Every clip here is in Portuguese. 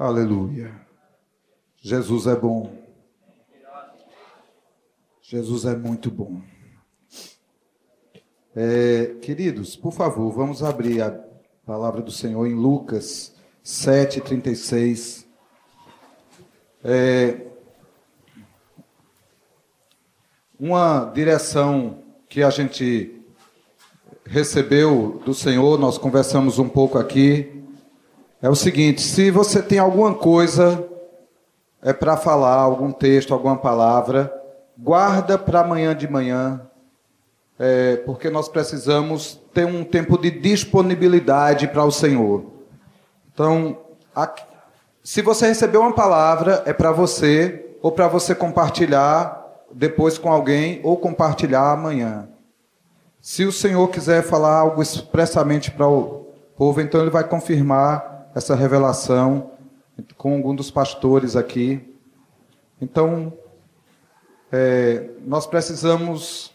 Aleluia. Jesus é bom. Jesus é muito bom. É, queridos, por favor, vamos abrir a palavra do Senhor em Lucas 7,36. É, uma direção que a gente recebeu do Senhor, nós conversamos um pouco aqui, é o seguinte: se você tem alguma coisa é para falar, algum texto, alguma palavra, guarda para amanhã de manhã, é, porque nós precisamos ter um tempo de disponibilidade para o Senhor. Então, aqui, se você recebeu uma palavra, é para você ou para você compartilhar depois com alguém ou compartilhar amanhã. Se o Senhor quiser falar algo expressamente para o povo, então ele vai confirmar essa revelação com algum dos pastores aqui. Então, é, nós precisamos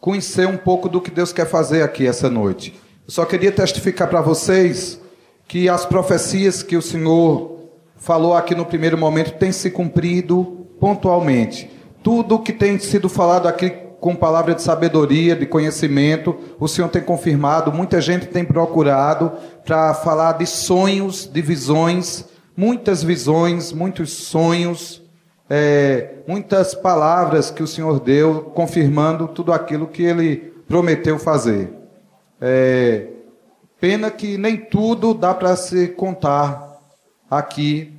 conhecer um pouco do que Deus quer fazer aqui essa noite. Eu só queria testificar para vocês que as profecias que o Senhor falou aqui no primeiro momento têm se cumprido pontualmente. Tudo que tem sido falado aqui com palavra de sabedoria, de conhecimento. O Senhor tem confirmado, muita gente tem procurado para falar de sonhos, de visões, muitas visões, muitos sonhos, é, muitas palavras que o Senhor deu, confirmando tudo aquilo que Ele prometeu fazer. É, pena que nem tudo dá para se contar aqui,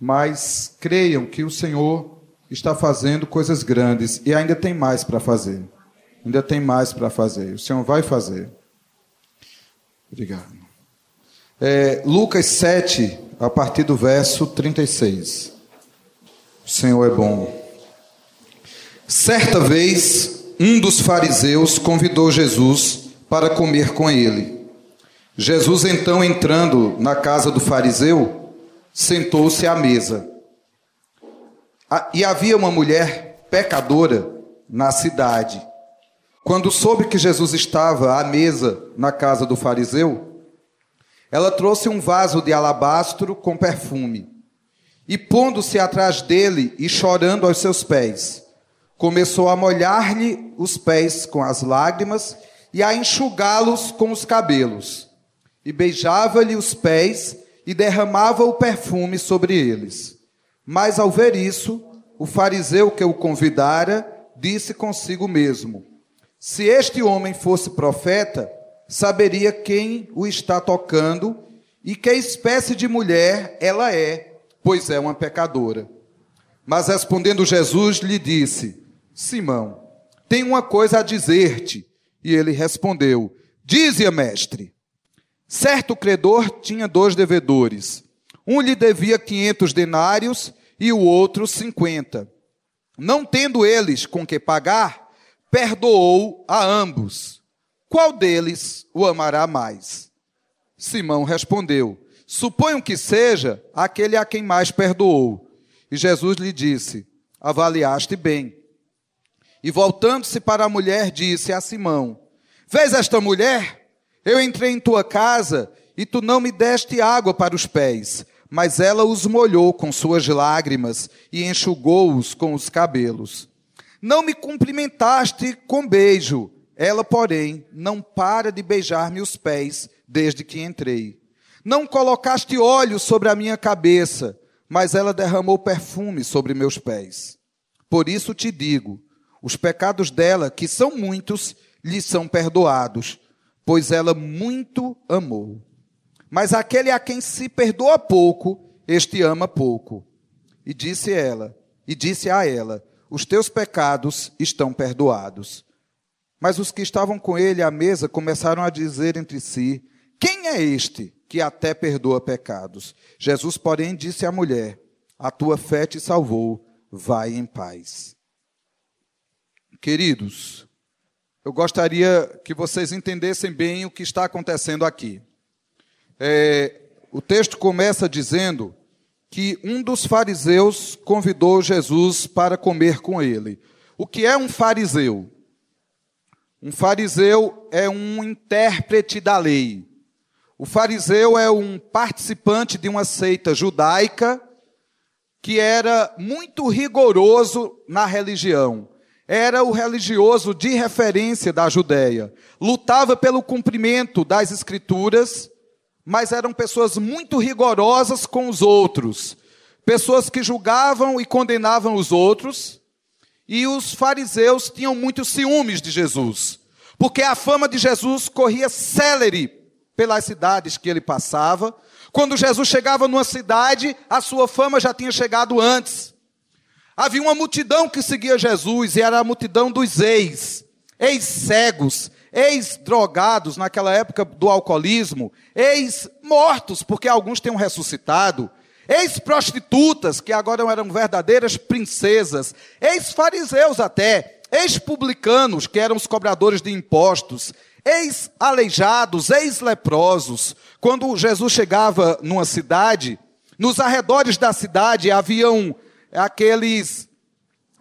mas creiam que o Senhor está fazendo coisas grandes e ainda tem mais para fazer. Ainda tem mais para fazer. O Senhor vai fazer. Obrigado. É, Lucas 7, a partir do verso 36. O Senhor é bom. Certa vez, um dos fariseus convidou Jesus para comer com ele. Jesus, então, entrando na casa do fariseu, sentou-se à mesa. Ah, e havia uma mulher pecadora na cidade. Quando soube que Jesus estava à mesa na casa do fariseu, ela trouxe um vaso de alabastro com perfume. E pondo-se atrás dele e chorando aos seus pés, começou a molhar-lhe os pés com as lágrimas e a enxugá-los com os cabelos. E beijava-lhe os pés e derramava o perfume sobre eles. Mas ao ver isso, o fariseu que o convidara disse consigo mesmo: Se este homem fosse profeta, saberia quem o está tocando e que espécie de mulher ela é, pois é uma pecadora. Mas respondendo Jesus, lhe disse: Simão, tenho uma coisa a dizer-te. E ele respondeu: Dize-a, mestre. Certo credor tinha dois devedores. Um lhe devia quinhentos denários e o outro cinquenta. Não tendo eles com que pagar, perdoou a ambos. Qual deles o amará mais? Simão respondeu: Suponho que seja aquele a quem mais perdoou. E Jesus lhe disse: Avaliaste bem. E voltando-se para a mulher, disse a Simão: Vês esta mulher? Eu entrei em tua casa e tu não me deste água para os pés, mas ela os molhou com suas lágrimas e enxugou-os com os cabelos. Não me cumprimentaste com beijo, ela, porém, não para de beijar-me os pés desde que entrei. Não colocaste óleo sobre a minha cabeça, mas ela derramou perfume sobre meus pés. Por isso te digo: os pecados dela, que são muitos, lhe são perdoados, pois ela muito amou. Mas aquele a quem se perdoa pouco, este ama pouco. E disse ela, e disse a ela: Os teus pecados estão perdoados. Mas os que estavam com ele à mesa começaram a dizer entre si: Quem é este que até perdoa pecados? Jesus, porém, disse à mulher: A tua fé te salvou, vai em paz. Queridos, eu gostaria que vocês entendessem bem o que está acontecendo aqui. É, o texto começa dizendo que um dos fariseus convidou Jesus para comer com ele. O que é um fariseu? Um fariseu é um intérprete da lei. O fariseu é um participante de uma seita judaica que era muito rigoroso na religião. Era o religioso de referência da Judéia. Lutava pelo cumprimento das escrituras, mas eram pessoas muito rigorosas com os outros. Pessoas que julgavam e condenavam os outros. E os fariseus tinham muitos ciúmes de Jesus, porque a fama de Jesus corria célere pelas cidades que ele passava. Quando Jesus chegava numa cidade, a sua fama já tinha chegado antes. Havia uma multidão que seguia Jesus, e era a multidão dos ex, ex-cegos, ex-drogados naquela época do alcoolismo, ex-mortos, porque alguns tinham ressuscitado, ex-prostitutas, que agora eram verdadeiras princesas, ex-fariseus até, ex-publicanos, que eram os cobradores de impostos, ex-aleijados, ex-leprosos. Quando Jesus chegava numa cidade, nos arredores da cidade haviam aqueles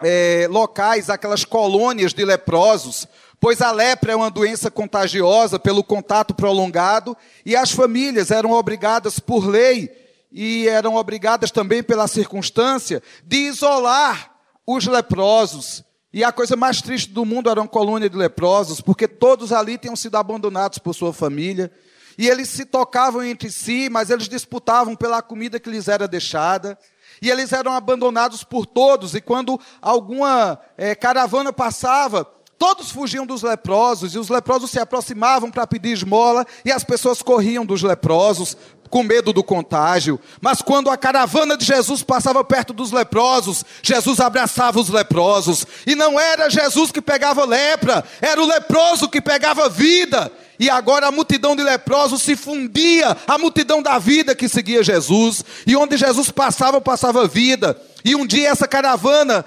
é, locais, aquelas colônias de leprosos, pois a lepra é uma doença contagiosa pelo contato prolongado e as famílias eram obrigadas por lei e eram obrigadas também pela circunstância de isolar os leprosos e a coisa mais triste do mundo era uma colônia de leprosos, porque todos ali tinham sido abandonados por sua família. E eles se tocavam entre si, mas eles disputavam pela comida que lhes era deixada. E eles eram abandonados por todos. E quando alguma é, caravana passava, todos fugiam dos leprosos. E os leprosos se aproximavam para pedir esmola. E as pessoas corriam dos leprosos, com medo do contágio. Mas quando a caravana de Jesus passava perto dos leprosos, Jesus abraçava os leprosos. E não era Jesus que pegava lepra, era o leproso que pegava vida. E agora a multidão de leprosos se fundia à multidão da vida que seguia Jesus. E onde Jesus passava, passava vida. E um dia essa caravana,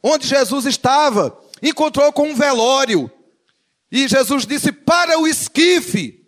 onde Jesus estava, encontrou com um velório. E Jesus disse: Para o esquife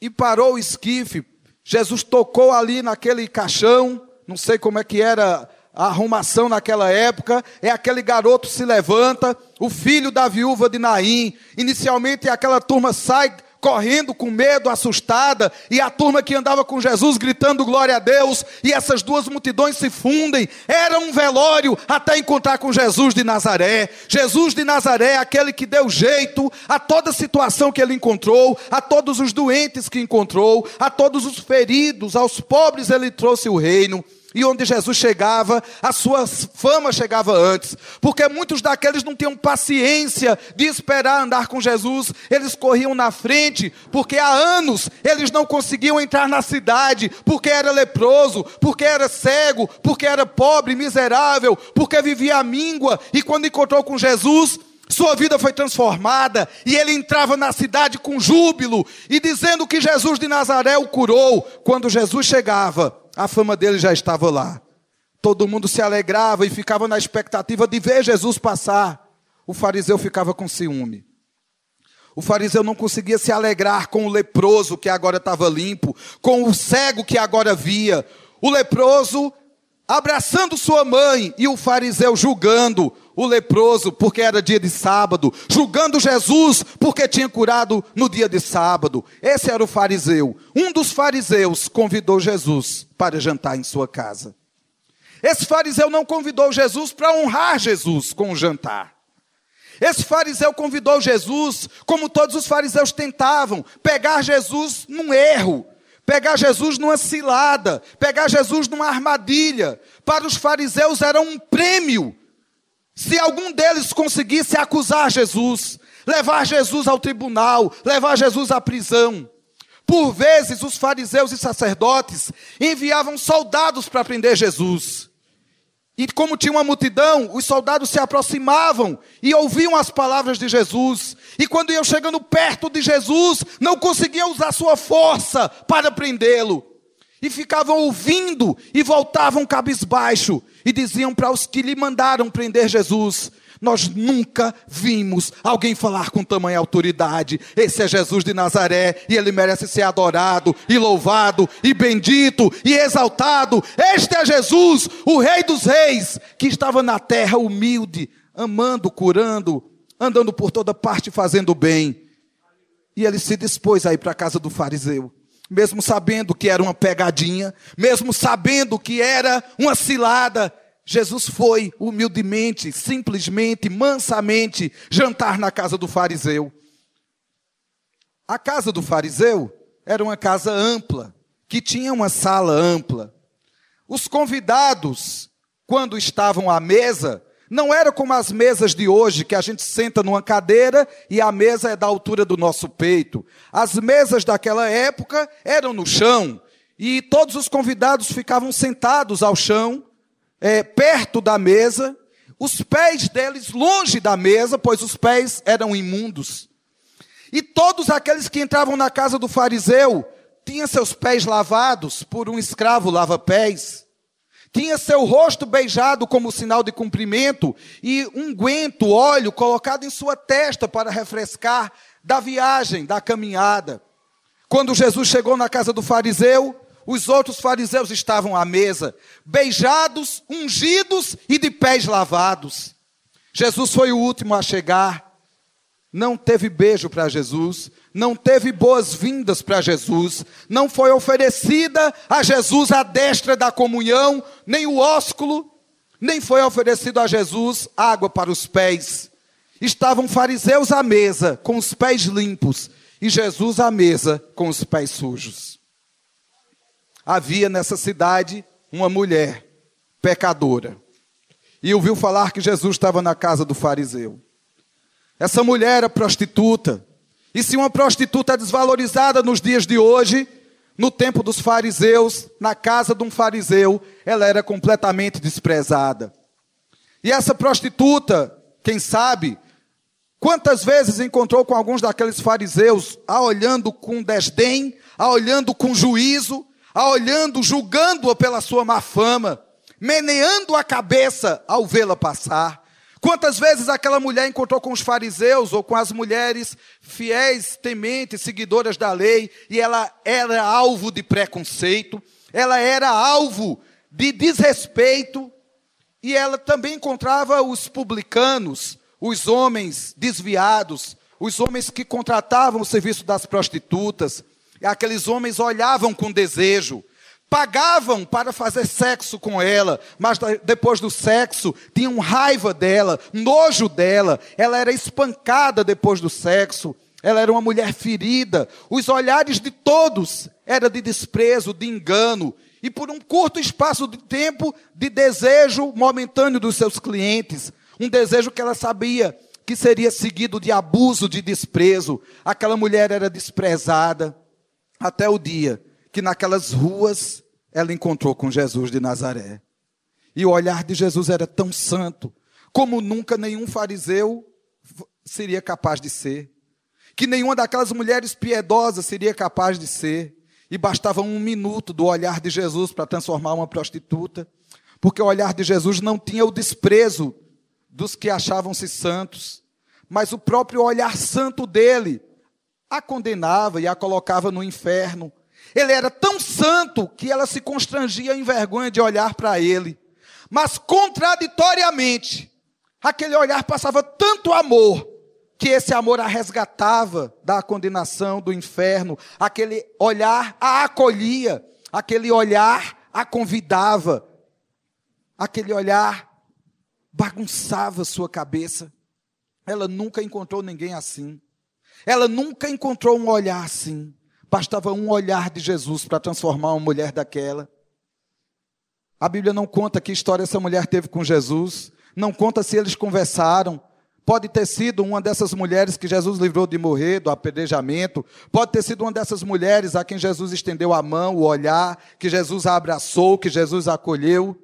e parou o esquife. Jesus tocou ali naquele caixão, não sei como é que era a arrumação naquela época, é aquele garoto se levanta, o filho da viúva de Naim. Inicialmente aquela turma sai correndo com medo, assustada, e a turma que andava com Jesus gritando glória a Deus, e essas duas multidões se fundem. Era um velório até encontrar com Jesus de Nazaré. Jesus de Nazaré, aquele que deu jeito a toda situação que ele encontrou, a todos os doentes que encontrou, a todos os feridos, aos pobres ele trouxe o reino. E onde Jesus chegava, a sua fama chegava antes. Porque muitos daqueles não tinham paciência de esperar andar com Jesus. Eles corriam na frente, porque há anos eles não conseguiam entrar na cidade, porque era leproso, porque era cego, porque era pobre, miserável, porque vivia à míngua. E quando encontrou com Jesus, sua vida foi transformada e ele entrava na cidade com júbilo e dizendo que Jesus de Nazaré o curou. Quando Jesus chegava, a fama dele já estava lá. Todo mundo se alegrava e ficava na expectativa de ver Jesus passar. O fariseu ficava com ciúme. O fariseu não conseguia se alegrar com o leproso que agora estava limpo, com o cego que agora via. O leproso abraçando sua mãe e o fariseu julgando o leproso porque era dia de sábado, julgando Jesus porque tinha curado no dia de sábado. Esse era o fariseu. Um dos fariseus convidou Jesus para jantar em sua casa. Esse fariseu não convidou Jesus para honrar Jesus com o jantar. Esse fariseu convidou Jesus, como todos os fariseus tentavam, pegar Jesus num erro, pegar Jesus numa cilada, pegar Jesus numa armadilha. Para os fariseus era um prêmio se algum deles conseguisse acusar Jesus, levar Jesus ao tribunal, levar Jesus à prisão. Por vezes, os fariseus e sacerdotes enviavam soldados para prender Jesus. E como tinha uma multidão, os soldados se aproximavam e ouviam as palavras de Jesus. E quando iam chegando perto de Jesus, não conseguiam usar sua força para prendê-lo e ficavam ouvindo e voltavam cabisbaixo e diziam para os que lhe mandaram prender Jesus: Nós nunca vimos alguém falar com tamanha autoridade. Esse é Jesus de Nazaré e ele merece ser adorado e louvado e bendito e exaltado. Este é Jesus, o Rei dos Reis, que estava na terra humilde, amando, curando, andando por toda parte fazendo bem. E ele se dispôs a ir para a casa do fariseu, mesmo sabendo que era uma pegadinha, mesmo sabendo que era uma cilada. Jesus foi humildemente, simplesmente, mansamente jantar na casa do fariseu. A casa do fariseu era uma casa ampla, que tinha uma sala ampla. Os convidados, quando estavam à mesa, não era como as mesas de hoje, que a gente senta numa cadeira e a mesa é da altura do nosso peito. As mesas daquela época eram no chão e todos os convidados ficavam sentados ao chão, é, perto da mesa, os pés deles longe da mesa, pois os pés eram imundos. E todos aqueles que entravam na casa do fariseu tinham seus pés lavados por um escravo lava-pés tinha seu rosto beijado como sinal de cumprimento e um guento, óleo colocado em sua testa para refrescar da viagem, da caminhada. Quando Jesus chegou na casa do fariseu, os outros fariseus estavam à mesa, beijados, ungidos e de pés lavados. Jesus foi o último a chegar. Não teve beijo para Jesus, não teve boas-vindas para Jesus, não foi oferecida a Jesus a destra da comunhão, nem o ósculo, nem foi oferecido a Jesus água para os pés. Estavam fariseus à mesa com os pés limpos e Jesus à mesa com os pés sujos. Havia nessa cidade uma mulher pecadora e ouviu falar que Jesus estava na casa do fariseu. Essa mulher era prostituta e se uma prostituta é desvalorizada nos dias de hoje, no tempo dos fariseus, na casa de um fariseu, ela era completamente desprezada. E essa prostituta, quem sabe, quantas vezes encontrou com alguns daqueles fariseus, a olhando com desdém, a olhando com juízo, a olhando, julgando-a pela sua má fama, meneando a cabeça ao vê-la passar. Quantas vezes aquela mulher encontrou com os fariseus ou com as mulheres fiéis, tementes, seguidoras da lei, e ela era alvo de preconceito, ela era alvo de desrespeito, e ela também encontrava os publicanos, os homens desviados, os homens que contratavam o serviço das prostitutas, aqueles homens olhavam com desejo, pagavam para fazer sexo com ela, mas depois do sexo tinham raiva dela, nojo dela, ela era espancada depois do sexo, ela era uma mulher ferida, os olhares de todos eram de desprezo, de engano, e por um curto espaço de tempo, de desejo momentâneo dos seus clientes, um desejo que ela sabia que seria seguido de abuso, de desprezo. Aquela mulher era desprezada. Até o dia que naquelas ruas ela encontrou com Jesus de Nazaré. E o olhar de Jesus era tão santo, como nunca nenhum fariseu seria capaz de ser. Que nenhuma daquelas mulheres piedosas seria capaz de ser. E bastava um minuto do olhar de Jesus para transformar uma prostituta. Porque o olhar de Jesus não tinha o desprezo dos que achavam-se santos, mas o próprio olhar santo dele a condenava e a colocava no inferno ele era tão santo que ela se constrangia em vergonha de olhar para ele. Mas contraditoriamente, aquele olhar passava tanto amor que esse amor a resgatava da condenação, do inferno. Aquele olhar a acolhia, aquele olhar a convidava, aquele olhar bagunçava sua cabeça. Ela nunca encontrou ninguém assim. Ela nunca encontrou um olhar assim. Bastava um olhar de Jesus para transformar uma mulher daquela. A Bíblia não conta que história essa mulher teve com Jesus, não conta se eles conversaram. Pode ter sido uma dessas mulheres que Jesus livrou de morrer, do apedrejamento. Pode ter sido uma dessas mulheres a quem Jesus estendeu a mão, o olhar, que Jesus a abraçou, que Jesus a acolheu.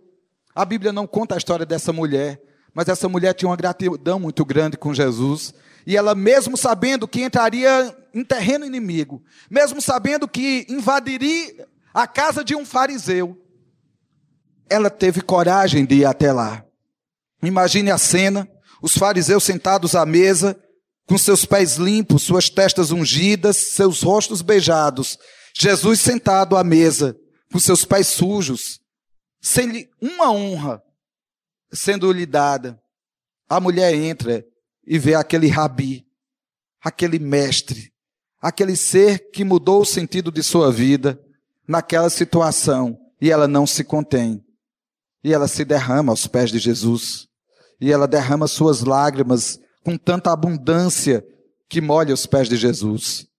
A Bíblia não conta a história dessa mulher, mas essa mulher tinha uma gratidão muito grande com Jesus. E ela, mesmo sabendo que entraria em terreno inimigo, mesmo sabendo que invadiria a casa de um fariseu, ela teve coragem de ir até lá. Imagine a cena: os fariseus sentados à mesa, com seus pés limpos, suas testas ungidas, seus rostos beijados. Jesus sentado à mesa, com seus pés sujos, sem uma honra sendo lhe dada. A mulher entra e vê aquele rabi, aquele mestre, aquele ser que mudou o sentido de sua vida naquela situação e ela não se contém. E ela se derrama aos pés de Jesus. E ela derrama suas lágrimas com tanta abundância que molha os pés de Jesus.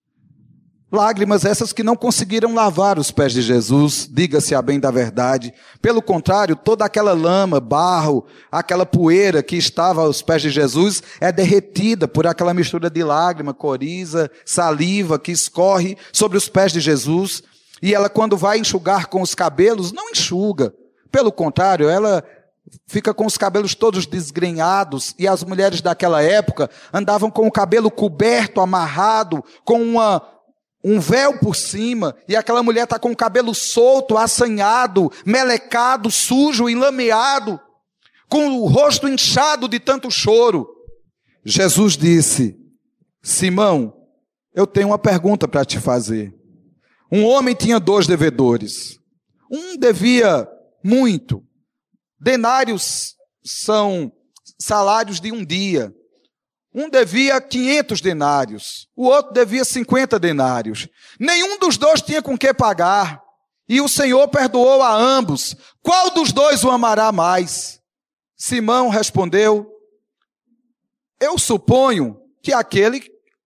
Lágrimas essas que não conseguiram lavar os pés de Jesus, diga-se a bem da verdade. Pelo contrário, toda aquela lama, barro, aquela poeira que estava aos pés de Jesus é derretida por aquela mistura de lágrima, coriza, saliva que escorre sobre os pés de Jesus. E ela, quando vai enxugar com os cabelos, não enxuga. Pelo contrário, ela fica com os cabelos todos desgrenhados, e as mulheres daquela época andavam com o cabelo coberto, amarrado, com uma um véu por cima, e aquela mulher está com o cabelo solto, assanhado, melecado, sujo, enlameado, com o rosto inchado de tanto choro. Jesus disse: Simão, eu tenho uma pergunta para te fazer. Um homem tinha dois devedores. Um devia muito. Denários são salários de um dia. Um devia 500 denários, o outro devia 50 denários. Nenhum dos dois tinha com que pagar. E o Senhor perdoou a ambos. Qual dos dois o amará mais? Simão respondeu: Eu suponho que aquele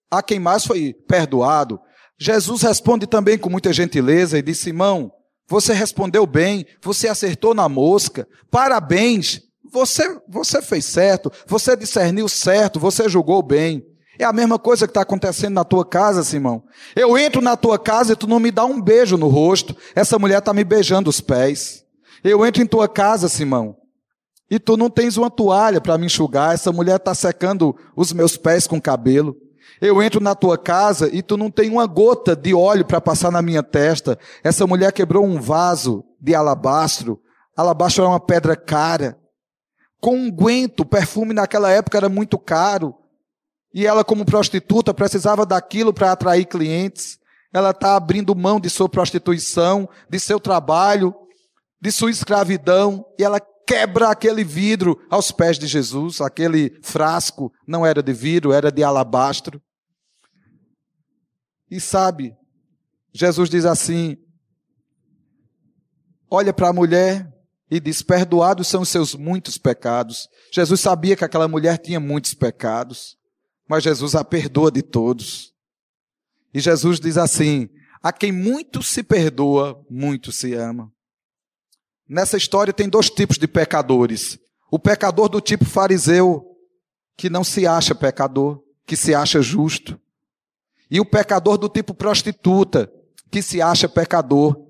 a quem mais foi perdoado. Jesus responde também com muita gentileza e diz: Simão, você respondeu bem, você acertou na mosca. Parabéns, você, você fez certo, você discerniu certo, você julgou bem. É a mesma coisa que está acontecendo na tua casa, Simão. Eu entro na tua casa e tu não me dá um beijo no rosto. Essa mulher está me beijando os pés. Eu entro em tua casa, Simão, e tu não tens uma toalha para me enxugar. Essa mulher está secando os meus pés com cabelo. Eu entro na tua casa e tu não tem uma gota de óleo para passar na minha testa. Essa mulher quebrou um vaso de alabastro. Alabastro é uma pedra cara um perfume naquela época era muito caro. E ela, como prostituta, precisava daquilo para atrair clientes. Ela está abrindo mão de sua prostituição, de seu trabalho, de sua escravidão, e ela quebra aquele vidro aos pés de Jesus. Aquele frasco não era de vidro, era de alabastro. E sabe, Jesus diz assim: olha para a mulher, e diz: Perdoados são os seus muitos pecados. Jesus sabia que aquela mulher tinha muitos pecados, mas Jesus a perdoa de todos. E Jesus diz assim: A quem muito se perdoa, muito se ama. Nessa história tem dois tipos de pecadores: o pecador do tipo fariseu, que não se acha pecador, que se acha justo, e o pecador do tipo prostituta, que se acha pecador.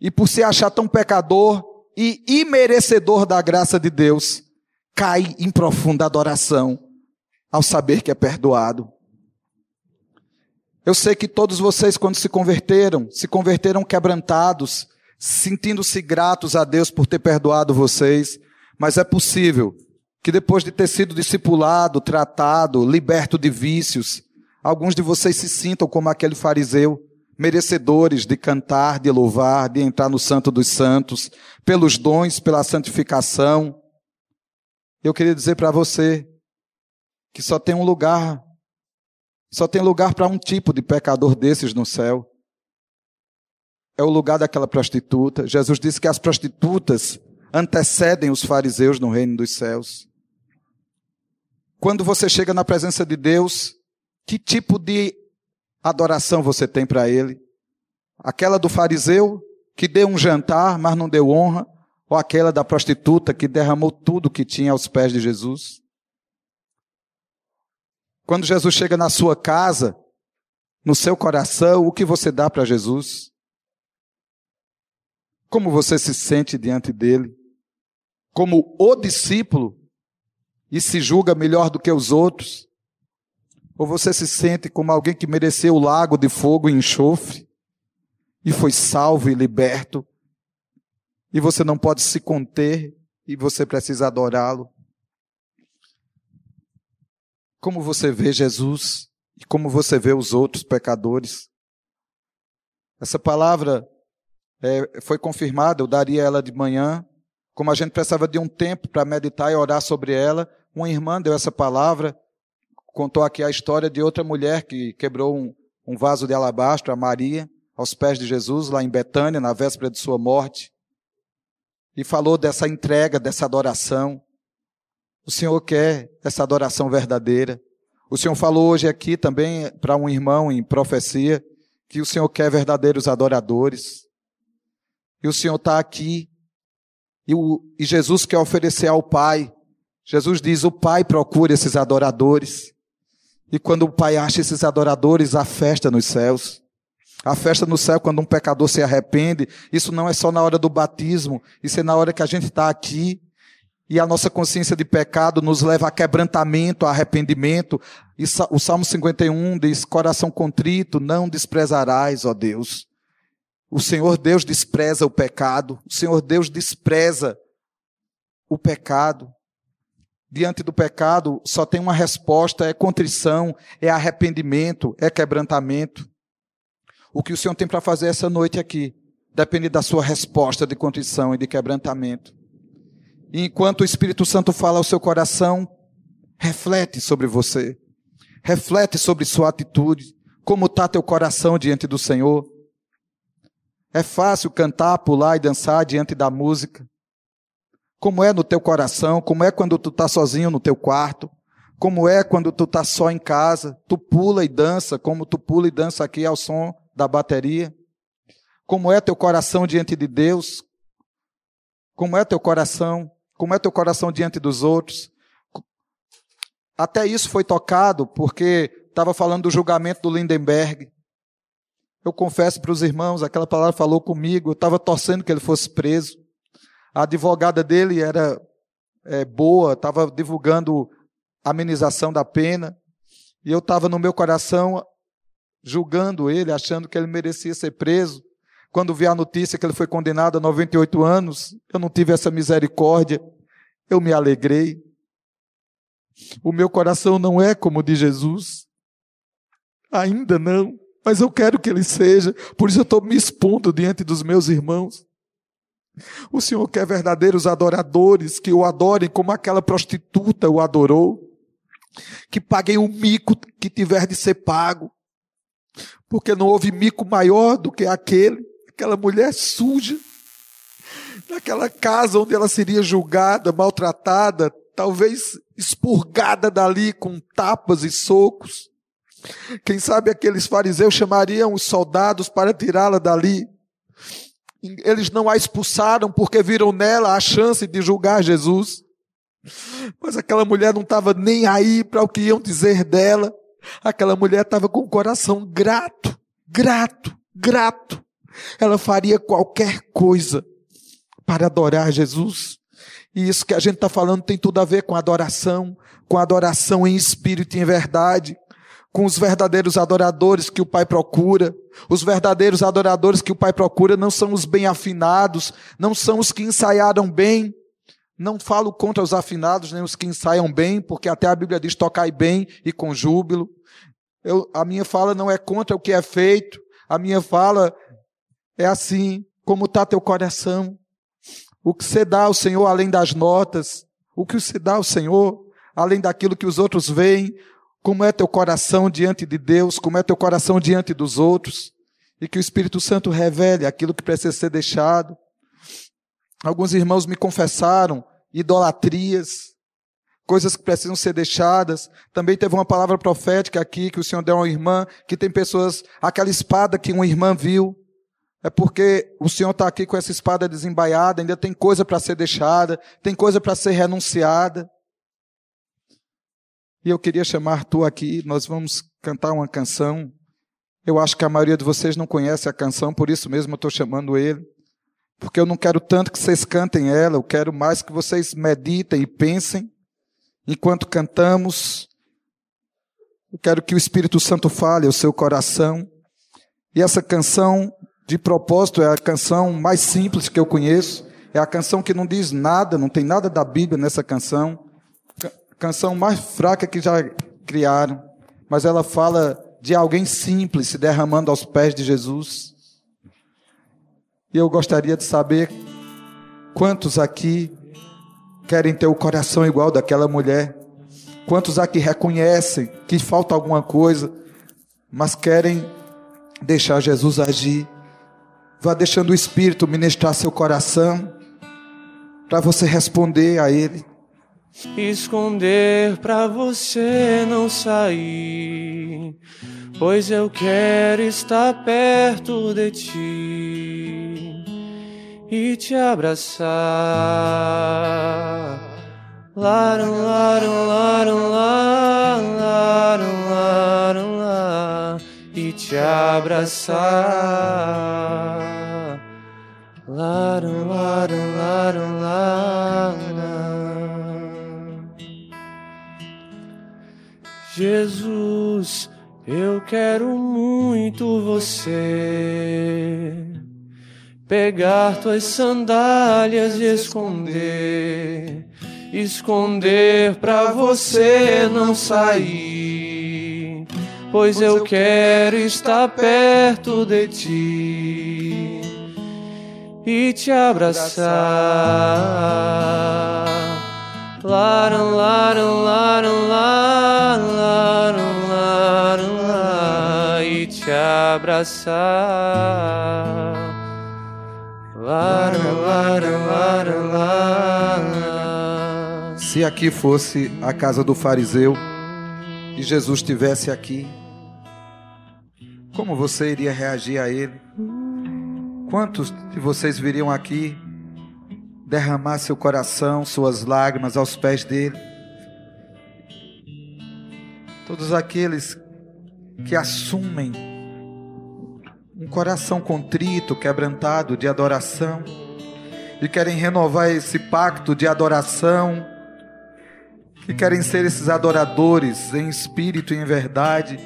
E por se achar tão pecador, e imerecedor da graça de Deus, cai em profunda adoração ao saber que é perdoado. Eu sei que todos vocês, quando se converteram, se converteram quebrantados, sentindo-se gratos a Deus por ter perdoado vocês, mas é possível que depois de ter sido discipulado, tratado, liberto de vícios, alguns de vocês se sintam como aquele fariseu merecedores de cantar, de louvar, de entrar no Santo dos Santos, pelos dons, pela santificação. Eu queria dizer para você que só tem um lugar, só tem lugar para um tipo de pecador desses no céu. É o lugar daquela prostituta. Jesus disse que as prostitutas antecedem os fariseus no reino dos céus. Quando você chega na presença de Deus, que tipo de adoração você tem para ele? Aquela do fariseu que deu um jantar, mas não deu honra, ou aquela da prostituta que derramou tudo que tinha aos pés de Jesus? Quando Jesus chega na sua casa, no seu coração, o que você dá para Jesus? Como você se sente diante dele? Como o discípulo e se julga melhor do que os outros? Ou você se sente como alguém que mereceu o lago de fogo e enxofre e foi salvo e liberto, e você não pode se conter e você precisa adorá-lo? Como você vê Jesus e como você vê os outros pecadores? Essa palavra é, foi confirmada, eu daria ela de manhã. Como a gente precisava de um tempo para meditar e orar sobre ela, uma irmã deu essa palavra contou aqui a história de outra mulher que quebrou um, um vaso de alabastro a Maria, aos pés de Jesus, lá em Betânia, na véspera de sua morte, e falou dessa entrega, dessa adoração. O Senhor quer essa adoração verdadeira. O Senhor falou hoje aqui também para um irmão em profecia que o Senhor quer verdadeiros adoradores. E o Senhor está aqui. E, o, e Jesus quer oferecer ao Pai. Jesus diz: o Pai procura esses adoradores. E quando o Pai acha esses adoradores, há festa nos céus. A festa no céu, quando um pecador se arrepende, isso não é só na hora do batismo, isso é na hora que a gente está aqui e a nossa consciência de pecado nos leva a quebrantamento, a arrependimento. E o Salmo 51 diz: Coração contrito, não desprezarás, ó Deus. O Senhor Deus despreza o pecado, o Senhor Deus despreza o pecado. Diante do pecado, só tem uma resposta: é contrição, é arrependimento, é quebrantamento. O que o Senhor tem para fazer essa noite aqui depende da sua resposta de contrição e de quebrantamento. E enquanto o Espírito Santo fala ao seu coração, reflete sobre você. Reflete sobre sua atitude. Como está teu coração diante do Senhor? É fácil cantar, pular e dançar diante da música. Como é no teu coração? Como é quando tu está sozinho no teu quarto? Como é quando tu está só em casa? Tu pula e dança, como tu pula e dança aqui ao som da bateria? Como é teu coração diante de Deus? Como é teu coração? Como é teu coração diante dos outros? Até isso foi tocado porque estava falando do julgamento do Lindenberg. Eu confesso para os irmãos, aquela palavra falou comigo, eu estava torcendo que ele fosse preso. A advogada dele era é, boa, estava divulgando amenização da pena. E eu estava no meu coração julgando ele, achando que ele merecia ser preso. Quando vi a notícia que ele foi condenado a 98 anos, eu não tive essa misericórdia, eu me alegrei. O meu coração não é como o de Jesus. Ainda não, mas eu quero que ele seja, por isso eu estou me expondo diante dos meus irmãos. O Senhor quer verdadeiros adoradores que o adorem como aquela prostituta o adorou, que paguem o mico que tiver de ser pago, porque não houve mico maior do que aquele, aquela mulher suja, naquela casa onde ela seria julgada, maltratada, talvez expurgada dali com tapas e socos. Quem sabe aqueles fariseus chamariam os soldados para tirá-la dali. Eles não a expulsaram porque viram nela a chance de julgar Jesus. Mas aquela mulher não estava nem aí para o que iam dizer dela. Aquela mulher estava com o coração grato, grato, grato. Ela faria qualquer coisa para adorar Jesus. E isso que a gente está falando tem tudo a ver com adoração, com adoração em espírito e em verdade, com os verdadeiros adoradores que o Pai procura. Os verdadeiros adoradores que o Pai procura não são os bem afinados, não são os que ensaiaram bem, não falo contra os afinados, nem os que ensaiam bem, porque até a Bíblia diz tocai bem e com júbilo. Eu, a minha fala não é contra o que é feito, a minha fala é assim, como está teu coração. O que você dá ao Senhor além das notas, o que você dá ao Senhor além daquilo que os outros veem, como é teu coração diante de Deus, como é teu coração diante dos outros, e que o Espírito Santo revele aquilo que precisa ser deixado. Alguns irmãos me confessaram idolatrias, coisas que precisam ser deixadas. Também teve uma palavra profética aqui que o Senhor deu a uma irmã, que tem pessoas, aquela espada que uma irmã viu, é porque o Senhor está aqui com essa espada desembaiada, ainda tem coisa para ser deixada, tem coisa para ser renunciada. E eu queria chamar tu aqui, nós vamos cantar uma canção. Eu acho que a maioria de vocês não conhece a canção, por isso mesmo eu estou chamando ele porque eu não quero tanto que vocês cantem ela, eu quero mais que vocês meditem e pensem enquanto cantamos. Eu quero que o Espírito Santo fale ao seu coração. E essa canção, de propósito, é a canção mais simples que eu conheço. É a canção que não diz nada, não tem nada da Bíblia nessa canção. Canção mais fraca que já criaram. Mas ela fala de alguém simples se derramando aos pés de Jesus. E eu gostaria de saber quantos aqui querem ter o coração igual daquela mulher. Quantos aqui reconhecem que falta alguma coisa, mas querem deixar Jesus agir. Vá deixando o Espírito ministrar seu coração para você responder a Ele. Esconder para você não sair, pois eu quero estar perto de ti e te abraçar. Laram, laram, laram, laram, laram, laram, laram, e te abraçar. Laram, laram, laram, laram. Jesus, eu quero muito você. Pegar tuas sandálias e esconder, esconder pra você não sair, pois eu quero estar perto de ti e te abraçar. E te abraçar. Se aqui fosse a casa do fariseu e Jesus estivesse aqui, como você iria reagir a ele? Quantos de vocês viriam aqui derramar seu coração, suas lágrimas aos pés dele? Todos aqueles que assumem um coração contrito, quebrantado de adoração e querem renovar esse pacto de adoração, que querem ser esses adoradores em espírito e em verdade,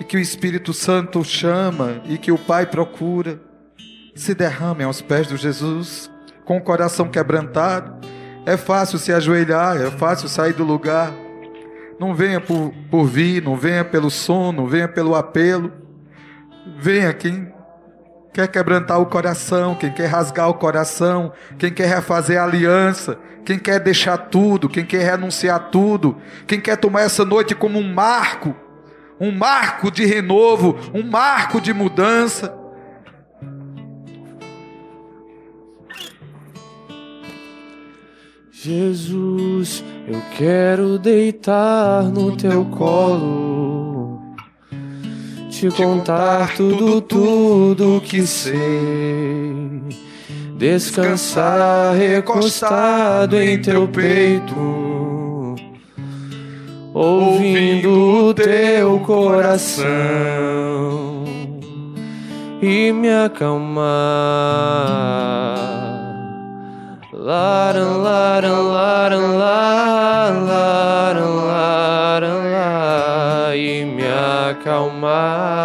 e que o Espírito Santo chama e que o Pai procura se derramem aos pés de Jesus, com o coração quebrantado. É fácil se ajoelhar, é fácil sair do lugar. Não venha por, por vir, não venha pelo som, não venha pelo apelo. Venha quem quer quebrantar o coração, quem quer rasgar o coração, quem quer refazer a aliança, quem quer deixar tudo, quem quer renunciar tudo, quem quer tomar essa noite como um marco, um marco de renovo, um marco de mudança. Jesus, eu quero deitar no teu colo, te contar tudo, tudo que sei, descansar recostado em teu peito, ouvindo o teu coração e me acalmar e me acalmar.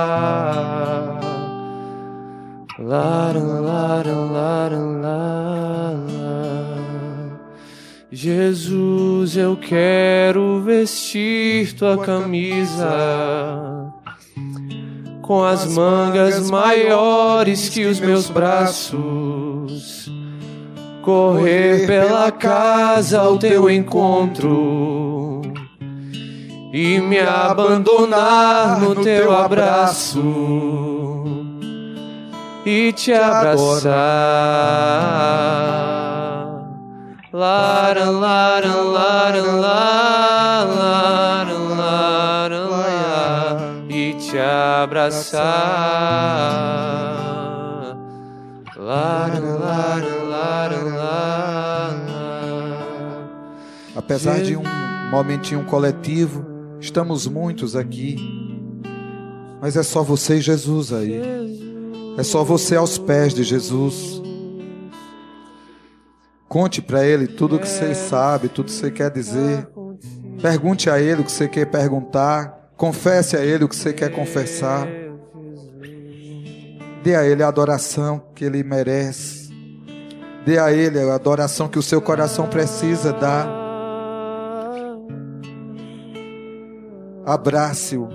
Jesus, eu quero vestir tua camisa com as mangas maiores que os meus braços correr pela casa ao teu encontro e me abandonar no teu abraço e te abraçar. Laran, laran, laran, laran, laran, laran, e te abraçar. Laran, laran, Apesar de um momentinho coletivo, estamos muitos aqui. Mas é só você e Jesus aí. É só você aos pés de Jesus. Conte para Ele tudo o que você sabe, tudo que você quer dizer. Pergunte a Ele o que você quer perguntar. Confesse a Ele o que você quer confessar. Dê a Ele a adoração que Ele merece. Dê a Ele a adoração que o seu coração precisa dar. Abrace-o.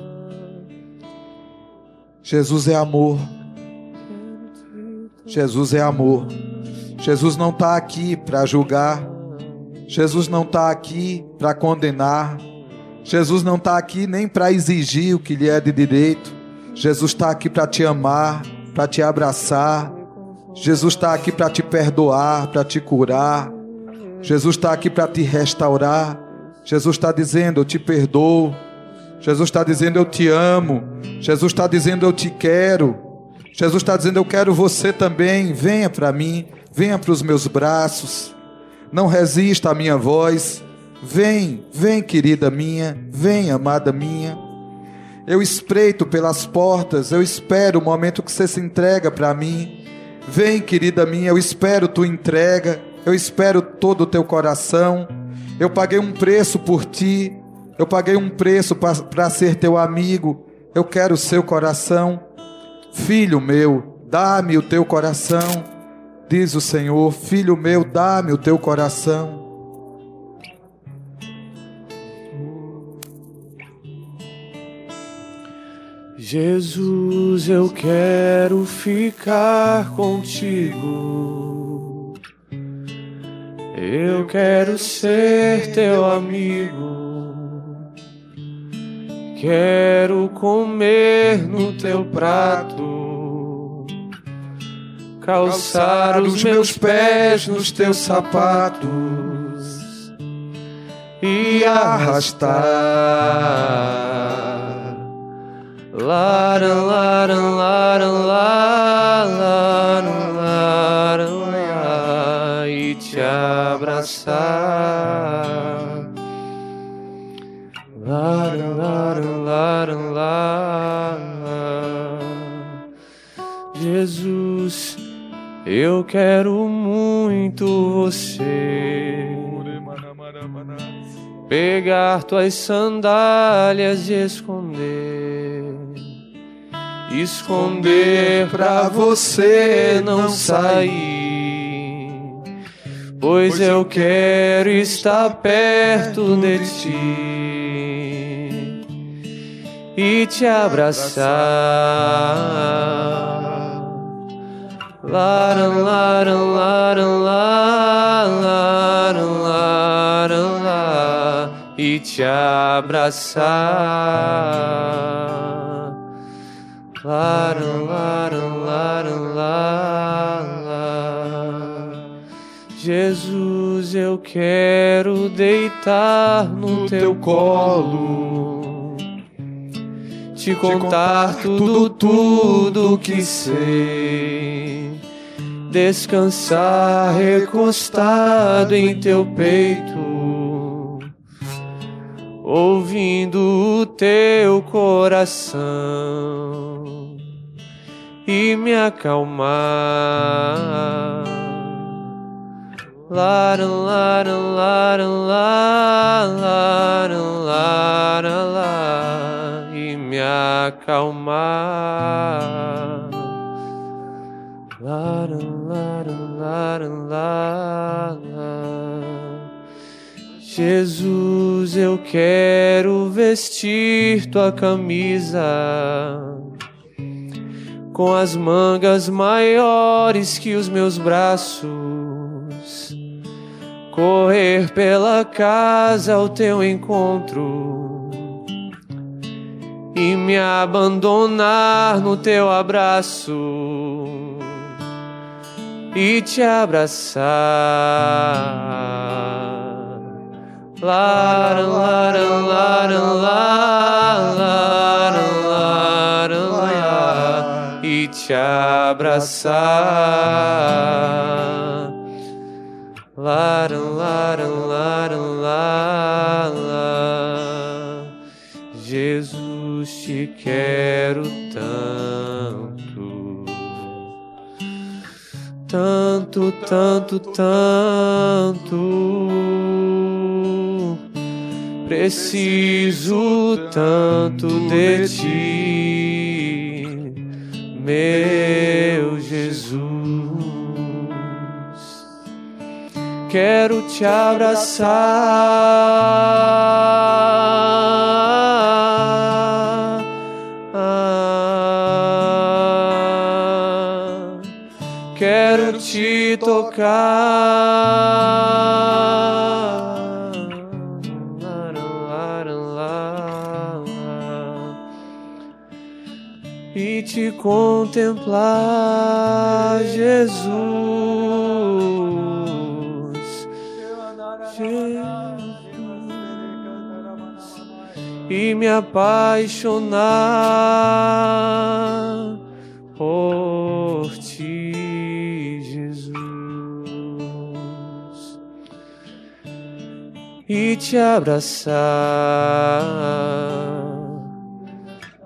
Jesus é amor. Jesus é amor. Jesus não está aqui para julgar. Jesus não está aqui para condenar. Jesus não está aqui nem para exigir o que lhe é de direito. Jesus está aqui para te amar, para te abraçar. Jesus está aqui para te perdoar, para te curar. Jesus está aqui para te restaurar. Jesus está dizendo: Eu te perdoo. Jesus está dizendo: Eu te amo. Jesus está dizendo: Eu te quero. Jesus está dizendo: Eu quero você também. Venha para mim. Venha para os meus braços. Não resista à minha voz. Vem, vem, querida minha. Vem, amada minha. Eu espreito pelas portas. Eu espero o momento que você se entrega para mim. Vem, querida minha. Eu espero tua entrega. Eu espero todo o teu coração. Eu paguei um preço por ti. Eu paguei um preço para ser teu amigo. Eu quero o seu coração. Filho meu, dá-me o teu coração. Diz o Senhor: Filho meu, dá-me o teu coração. Jesus, eu quero ficar contigo. Eu quero ser teu amigo. Quero comer no teu prato, calçar os meus pés nos teus sapatos e arrastar. Lara, lara, lara, lara, lara, e te abraçar. Lara, Jesus, eu quero muito você. Pegar tuas sandálias e esconder. Esconder pra você não sair pois eu quero estar perto de ti e te abraçar. E te abraçar. Laran, laran, laran, laran. Jesus, eu quero deitar no, teu colo, te contar tudo, tudo que sei, descansar recostado em teu peito, ouvindo o teu coração e me acalmar Lara, lara, lara, lara, lara, lara, e me acalmar. Lara, Jesus, eu quero vestir tua camisa com as mangas maiores que os meus braços. Correr pela casa ao teu encontro e me abandonar no teu abraço e te abraçar. Lara, lara, lara, lara, lara, lara, e te abraçar. Laram, laram, laram, lá, Jesus, te quero tanto, tanto, tanto, tanto. Preciso tanto de ti, meu Jesus. quero te abraçar. Quero te tocar. contemplar Jesus. Jesus e me apaixonar por e te abraçar.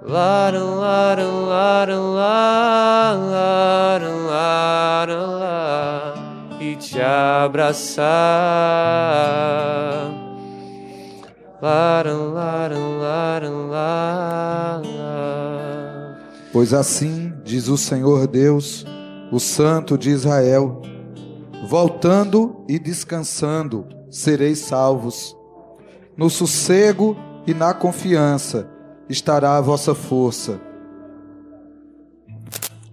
Laram, laram, laram, laram, laram, laram, e te abraçar. Laram, laram, laram, laram. Pois assim diz o Senhor Deus, o Santo de Israel: voltando e descansando, sereis salvos. No sossego e na confiança estará a vossa força.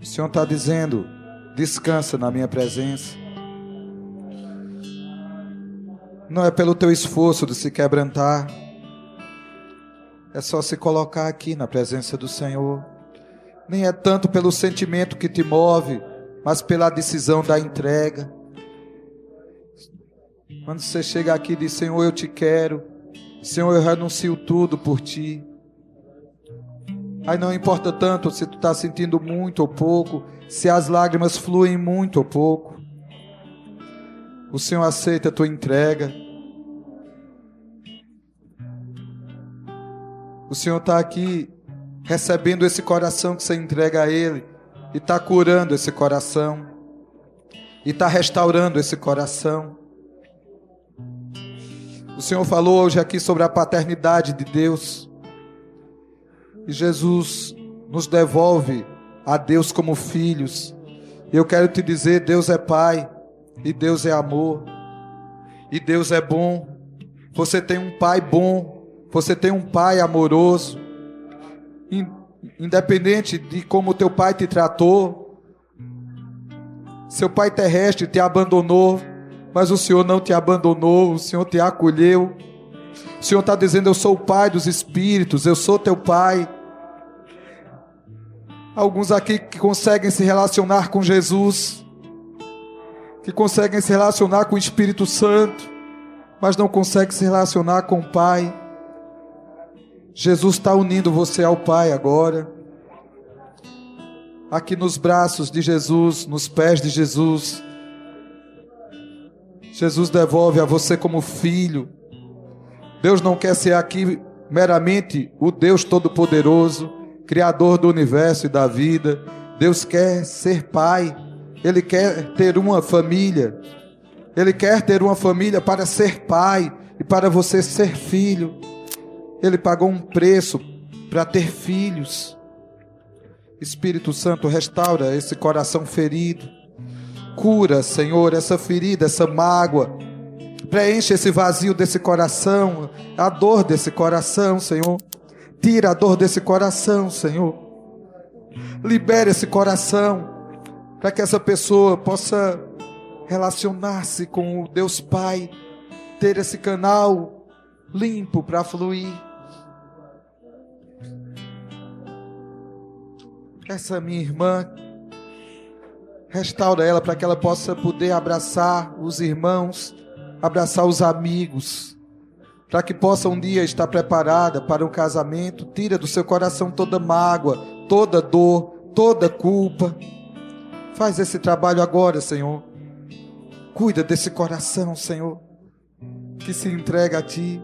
O Senhor está dizendo: descansa na minha presença. Não é pelo teu esforço de se quebrantar, é só se colocar aqui na presença do Senhor. Nem é tanto pelo sentimento que te move, mas pela decisão da entrega. Quando você chega aqui e diz: Senhor, eu te quero, Senhor, eu renuncio tudo por ti. Aí não importa tanto se tu está sentindo muito ou pouco, se as lágrimas fluem muito ou pouco. O Senhor aceita a tua entrega. O Senhor está aqui recebendo esse coração que você entrega a Ele e está curando esse coração e está restaurando esse coração. Senhor falou hoje aqui sobre a paternidade de Deus. E Jesus nos devolve a Deus como filhos. Eu quero te dizer: Deus é Pai, e Deus é amor, e Deus é bom. Você tem um Pai bom, você tem um Pai amoroso, independente de como teu pai te tratou. Seu pai terrestre te abandonou, mas o Senhor não te abandonou, o Senhor te acolheu. O Senhor está dizendo: Eu sou o Pai dos Espíritos, eu sou teu Pai. Alguns aqui que conseguem se relacionar com Jesus, que conseguem se relacionar com o Espírito Santo, mas não conseguem se relacionar com o Pai. Jesus está unindo você ao Pai agora. Aqui nos braços de Jesus, nos pés de Jesus. Jesus devolve a você como filho. Deus não quer ser aqui meramente o Deus Todo-Poderoso, Criador do universo e da vida. Deus quer ser pai. Ele quer ter uma família. Ele quer ter uma família para ser pai e para você ser filho. Ele pagou um preço para ter filhos. Espírito Santo, restaura esse coração ferido. Cura, Senhor, essa ferida, essa mágoa. Preenche esse vazio desse coração, a dor desse coração, Senhor. Tira a dor desse coração, Senhor. Libere esse coração para que essa pessoa possa relacionar-se com o Deus Pai, ter esse canal limpo para fluir. Essa minha irmã, restaura ela para que ela possa poder abraçar os irmãos, abraçar os amigos, para que possa um dia estar preparada para um casamento. Tira do seu coração toda mágoa, toda dor, toda culpa. Faz esse trabalho agora, Senhor. Cuida desse coração, Senhor, que se entrega a Ti.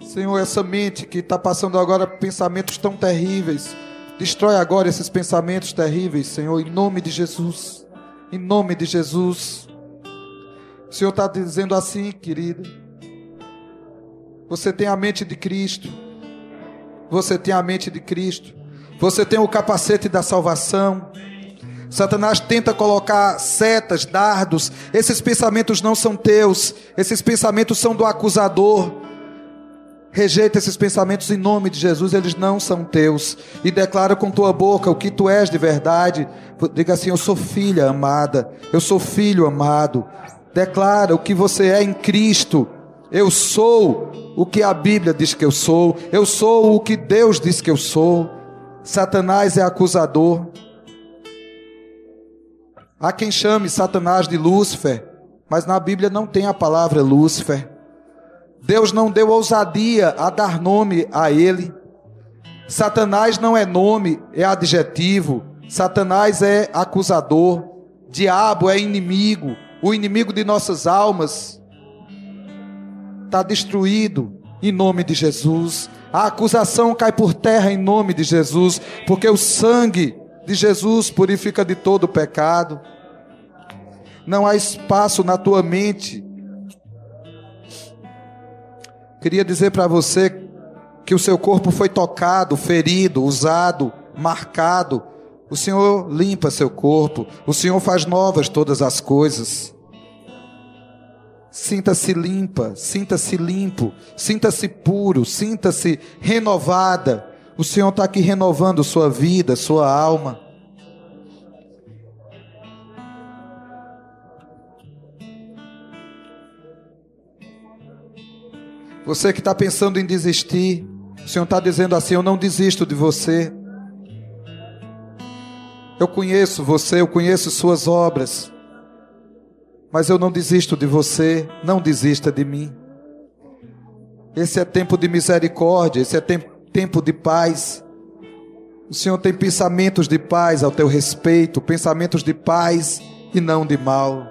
Senhor, essa mente que está passando agora pensamentos tão terríveis, destrói agora esses pensamentos terríveis, Senhor, em nome de Jesus. Em nome de Jesus. O Senhor está dizendo assim, querida. Você tem a mente de Cristo. Você tem a mente de Cristo. Você tem o capacete da salvação. Satanás tenta colocar setas, dardos. Esses pensamentos não são teus. Esses pensamentos são do acusador. Rejeita esses pensamentos em nome de Jesus, eles não são teus. E declara com tua boca o que tu és de verdade. Diga assim: Eu sou filha amada, eu sou filho amado. Declara o que você é em Cristo. Eu sou o que a Bíblia diz que eu sou, eu sou o que Deus diz que eu sou. Satanás é acusador. Há quem chame Satanás de Lúcifer, mas na Bíblia não tem a palavra Lúcifer. Deus não deu ousadia a dar nome a ele. Satanás não é nome, é adjetivo. Satanás é acusador. Diabo é inimigo. O inimigo de nossas almas está destruído em nome de Jesus. A acusação cai por terra em nome de Jesus, porque o sangue de Jesus purifica de todo pecado. Não há espaço na tua mente. Queria dizer para você que o seu corpo foi tocado, ferido, usado, marcado. O Senhor limpa seu corpo, o Senhor faz novas todas as coisas. Sinta-se limpa, sinta-se limpo, sinta-se puro, sinta-se renovada. O Senhor está aqui renovando sua vida, sua alma. Você que está pensando em desistir, o Senhor está dizendo assim: Eu não desisto de você. Eu conheço você, eu conheço suas obras. Mas eu não desisto de você, não desista de mim. Esse é tempo de misericórdia, esse é tempo de paz. O Senhor tem pensamentos de paz ao teu respeito, pensamentos de paz e não de mal.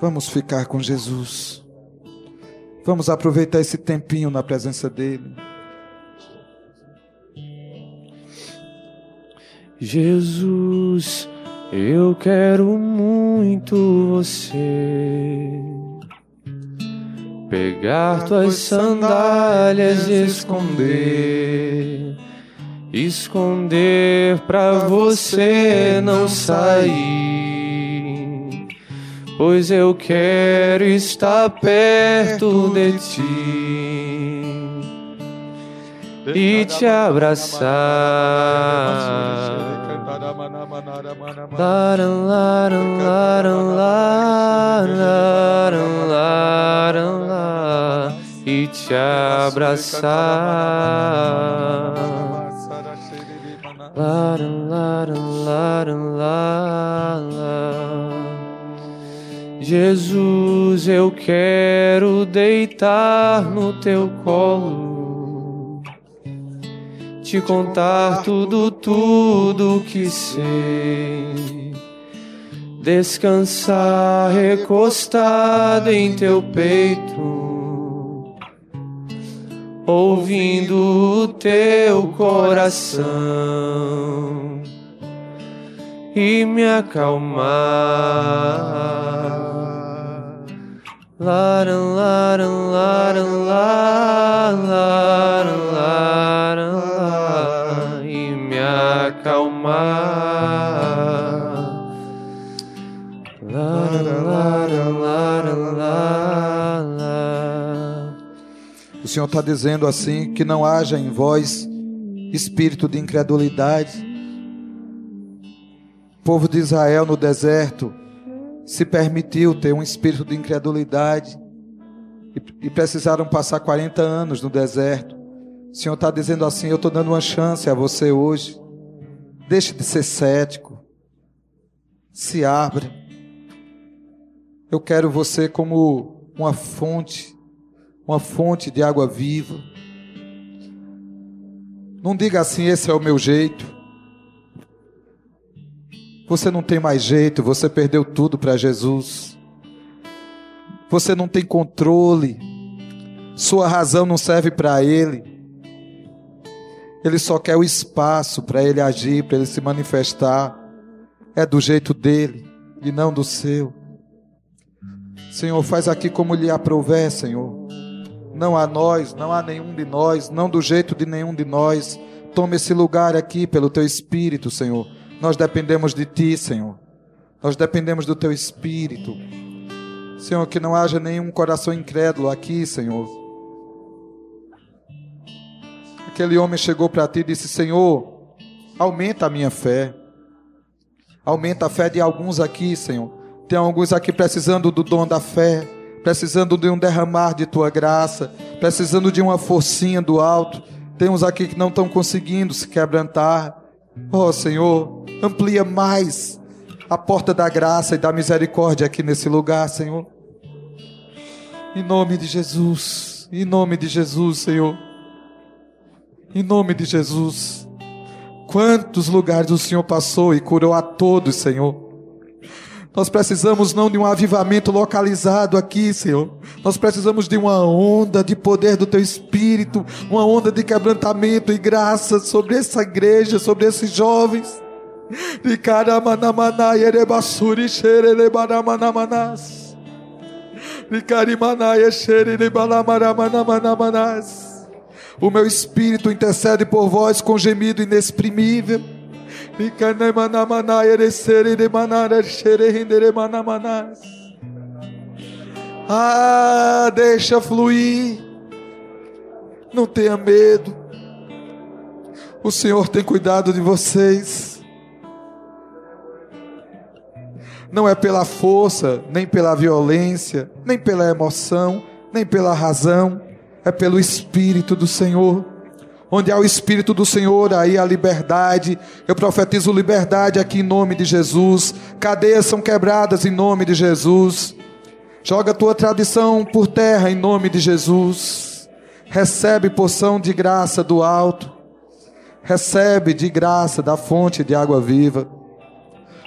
Vamos ficar com Jesus. Vamos aproveitar esse tempinho na presença dEle. Jesus. Eu quero muito você pegar tuas sandálias e esconder, esconder pra você não sair, pois eu quero estar perto de ti e te abraçar e te abraçar. Jesus, eu quero deitar no teu colo te contar tudo, tudo que sei. Descansar recostado em teu peito, ouvindo o teu coração e me acalmar. Laran, laran, laran, laran, laran, o Senhor está dizendo assim: que não haja em vós espírito de incredulidade. Povo de Israel no deserto se permitiu ter um espírito de incredulidade e, e precisaram passar 40 anos no deserto. O Senhor está dizendo assim: Eu estou dando uma chance a você hoje. Deixe de ser cético. Se abra. Eu quero você como uma fonte, uma fonte de água viva. Não diga assim, esse é o meu jeito. Você não tem mais jeito, você perdeu tudo para Jesus. Você não tem controle. Sua razão não serve para Ele. Ele só quer o espaço para ele agir, para ele se manifestar. É do jeito dele e não do seu. Senhor, faz aqui como lhe aprouver, Senhor. Não a nós, não a nenhum de nós, não do jeito de nenhum de nós. Toma esse lugar aqui pelo teu espírito, Senhor. Nós dependemos de ti, Senhor. Nós dependemos do teu espírito. Senhor, que não haja nenhum coração incrédulo aqui, Senhor aquele homem chegou para ti e disse: Senhor, aumenta a minha fé. Aumenta a fé de alguns aqui, Senhor. Tem alguns aqui precisando do dom da fé, precisando de um derramar de tua graça, precisando de uma forcinha do alto. Tem uns aqui que não estão conseguindo se quebrantar. Oh, Senhor, amplia mais a porta da graça e da misericórdia aqui nesse lugar, Senhor. Em nome de Jesus, em nome de Jesus, Senhor. Em nome de Jesus. Quantos lugares o Senhor passou e curou a todos, Senhor. Nós precisamos não de um avivamento localizado aqui, Senhor. Nós precisamos de uma onda de poder do Teu Espírito, uma onda de quebrantamento e graça sobre essa igreja, sobre esses jovens. De caramanamaná, erebassuri, xerelebanamanamanás. De carimanaia, xerelebanamanamanamanas. O meu espírito intercede por vós com gemido inexprimível. Ah, deixa fluir. Não tenha medo. O Senhor tem cuidado de vocês. Não é pela força, nem pela violência, nem pela emoção, nem pela razão, é pelo Espírito do Senhor. Onde há o Espírito do Senhor, aí há liberdade. Eu profetizo liberdade aqui em nome de Jesus. Cadeias são quebradas em nome de Jesus. Joga tua tradição por terra em nome de Jesus. Recebe porção de graça do alto. Recebe de graça da fonte de água viva.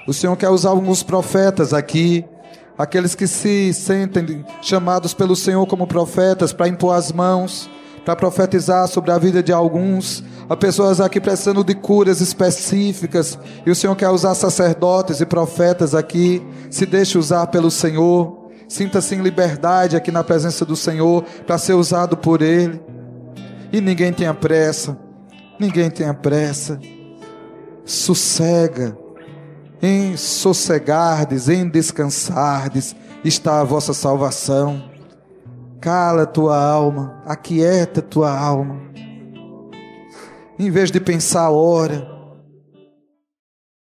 O Senhor quer usar alguns profetas aqui, aqueles que se sentem chamados pelo Senhor como profetas para impor as mãos para profetizar sobre a vida de alguns. Há pessoas aqui precisando de curas específicas. E o Senhor quer usar sacerdotes e profetas aqui. Se deixe usar pelo Senhor. Sinta-se em liberdade aqui na presença do Senhor para ser usado por Ele. E ninguém tenha pressa. Ninguém tenha pressa. Sossega. Em sossegardes, em descansardes está a vossa salvação. Cala tua alma, aquieta tua alma. Em vez de pensar, ora.